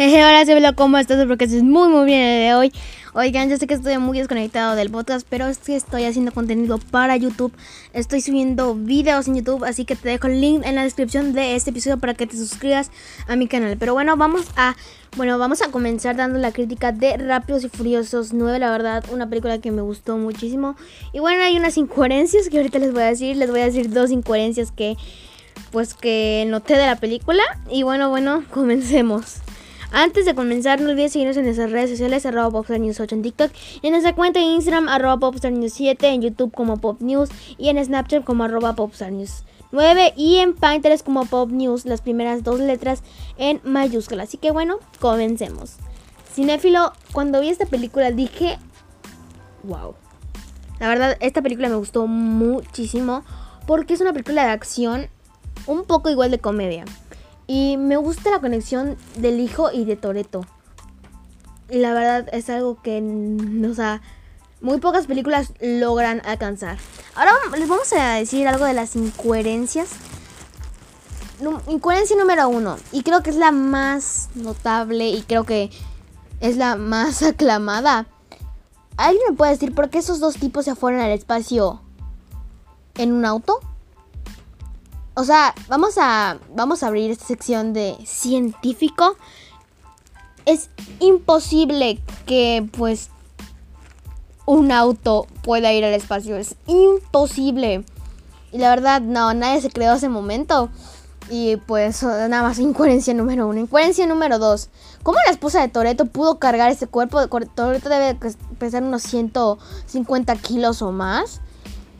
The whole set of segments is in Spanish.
Jeje, hola, ¿cómo estás? Espero que estés muy, muy bien el de hoy. Oigan, yo sé que estoy muy desconectado del podcast, pero es que estoy haciendo contenido para YouTube. Estoy subiendo videos en YouTube, así que te dejo el link en la descripción de este episodio para que te suscribas a mi canal. Pero bueno, vamos a, bueno, vamos a comenzar dando la crítica de Rápidos y Furiosos 9, la verdad, una película que me gustó muchísimo. Y bueno, hay unas incoherencias que ahorita les voy a decir, les voy a decir dos incoherencias que pues que noté de la película. Y bueno, bueno, comencemos. Antes de comenzar, no olvides seguirnos en nuestras redes sociales, arroba popstarnews8 en TikTok, en nuestra cuenta de Instagram, arroba popstarnews7, en YouTube como popnews y en Snapchat como arroba popstarnews9 y en Pinterest como popnews, las primeras dos letras en mayúsculas. Así que bueno, comencemos. Cinéfilo, cuando vi esta película dije, wow. La verdad, esta película me gustó muchísimo porque es una película de acción un poco igual de comedia. Y me gusta la conexión del hijo y de Toreto. La verdad es algo que, o sea, muy pocas películas logran alcanzar. Ahora les vamos a decir algo de las incoherencias. Incoherencia número uno. Y creo que es la más notable y creo que es la más aclamada. ¿Alguien me puede decir por qué esos dos tipos se fueron al espacio en un auto? O sea, vamos a, vamos a abrir esta sección de científico. Es imposible que pues un auto pueda ir al espacio. Es imposible. Y la verdad, no, nadie se creó ese momento. Y pues nada más incoherencia número uno. Incoherencia número dos. ¿Cómo la esposa de Toreto pudo cargar ese cuerpo? Toreto debe pesar unos 150 kilos o más.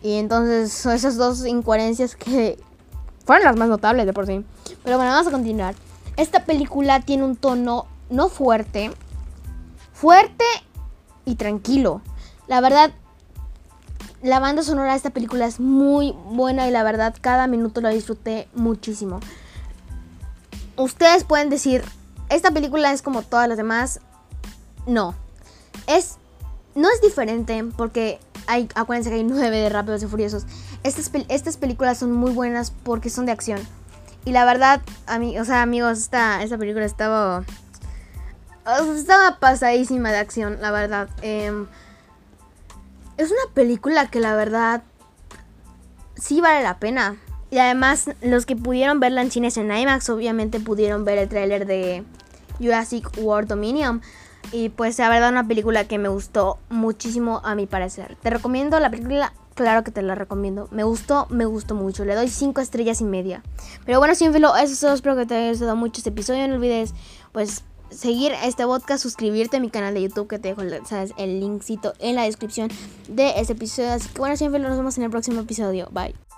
Y entonces esas dos incoherencias que fueron las más notables de por sí. Pero bueno, vamos a continuar. Esta película tiene un tono no fuerte, fuerte y tranquilo. La verdad, la banda sonora de esta película es muy buena y la verdad cada minuto la disfruté muchísimo. Ustedes pueden decir, esta película es como todas las demás. No. Es no es diferente porque hay, acuérdense que hay nueve de Rápidos y Furiosos. Estas, estas películas son muy buenas porque son de acción. Y la verdad, o sea, amigos, esta, esta película estaba. Estaba pasadísima de acción, la verdad. Em, es una película que la verdad sí vale la pena. Y además, los que pudieron verla en cines en IMAX, obviamente pudieron ver el tráiler de Jurassic World Dominion. Y pues la verdad una película que me gustó muchísimo a mi parecer. Te recomiendo la película, claro que te la recomiendo. Me gustó, me gustó mucho. Le doy 5 estrellas y media. Pero bueno, siempre eso es todo. Espero que te haya gustado mucho este episodio. No olvides pues seguir este podcast, suscribirte a mi canal de YouTube que te dejo el linkcito en la descripción de este episodio. Así que bueno, siempre nos vemos en el próximo episodio. Bye.